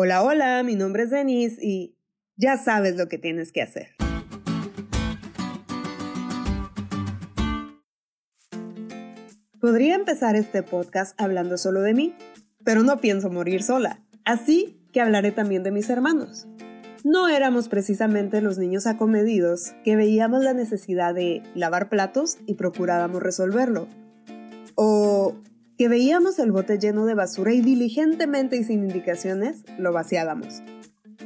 Hola, hola, mi nombre es Denise y ya sabes lo que tienes que hacer. Podría empezar este podcast hablando solo de mí, pero no pienso morir sola, así que hablaré también de mis hermanos. No éramos precisamente los niños acomedidos que veíamos la necesidad de lavar platos y procurábamos resolverlo. O que veíamos el bote lleno de basura y diligentemente y sin indicaciones lo vaciábamos.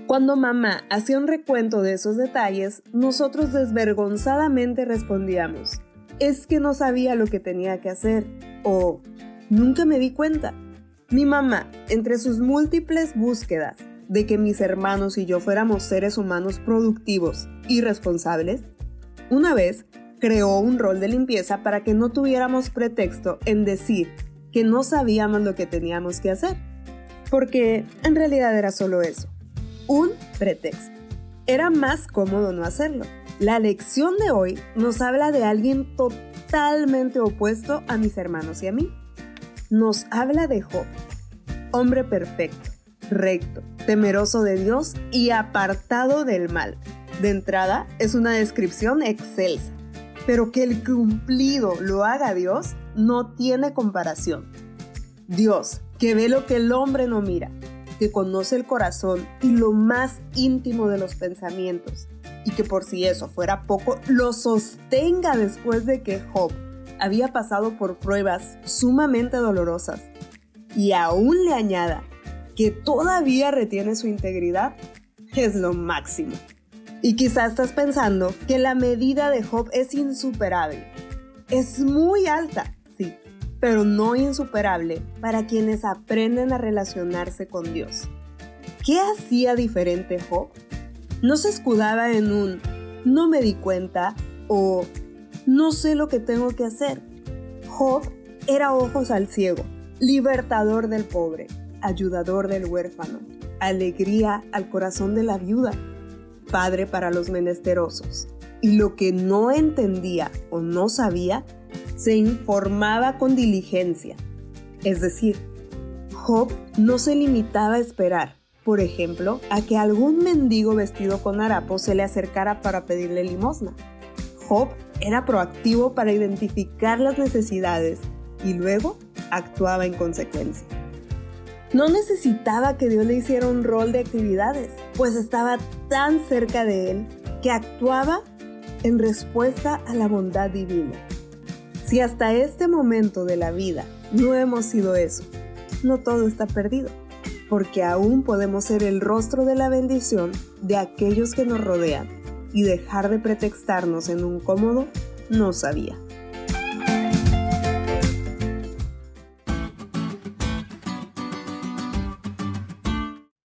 Cuando mamá hacía un recuento de esos detalles, nosotros desvergonzadamente respondíamos, es que no sabía lo que tenía que hacer o nunca me di cuenta. Mi mamá, entre sus múltiples búsquedas de que mis hermanos y yo fuéramos seres humanos productivos y responsables, una vez creó un rol de limpieza para que no tuviéramos pretexto en decir que no sabíamos lo que teníamos que hacer. Porque en realidad era solo eso, un pretexto. Era más cómodo no hacerlo. La lección de hoy nos habla de alguien totalmente opuesto a mis hermanos y a mí. Nos habla de Job, hombre perfecto, recto, temeroso de Dios y apartado del mal. De entrada, es una descripción excelsa, pero que el cumplido lo haga Dios no tiene comparación. Dios, que ve lo que el hombre no mira, que conoce el corazón y lo más íntimo de los pensamientos, y que por si eso fuera poco, lo sostenga después de que Job había pasado por pruebas sumamente dolorosas, y aún le añada que todavía retiene su integridad, es lo máximo. Y quizás estás pensando que la medida de Job es insuperable. Es muy alta, sí, pero no insuperable para quienes aprenden a relacionarse con Dios. ¿Qué hacía diferente Job? No se escudaba en un no me di cuenta o no sé lo que tengo que hacer. Job era ojos al ciego, libertador del pobre, ayudador del huérfano, alegría al corazón de la viuda, padre para los menesterosos. Y lo que no entendía o no sabía, se informaba con diligencia. Es decir, Job no se limitaba a esperar, por ejemplo, a que algún mendigo vestido con harapo se le acercara para pedirle limosna. Job era proactivo para identificar las necesidades y luego actuaba en consecuencia. No necesitaba que Dios le hiciera un rol de actividades, pues estaba tan cerca de él que actuaba en respuesta a la bondad divina. Si hasta este momento de la vida no hemos sido eso, no todo está perdido, porque aún podemos ser el rostro de la bendición de aquellos que nos rodean y dejar de pretextarnos en un cómodo no sabía.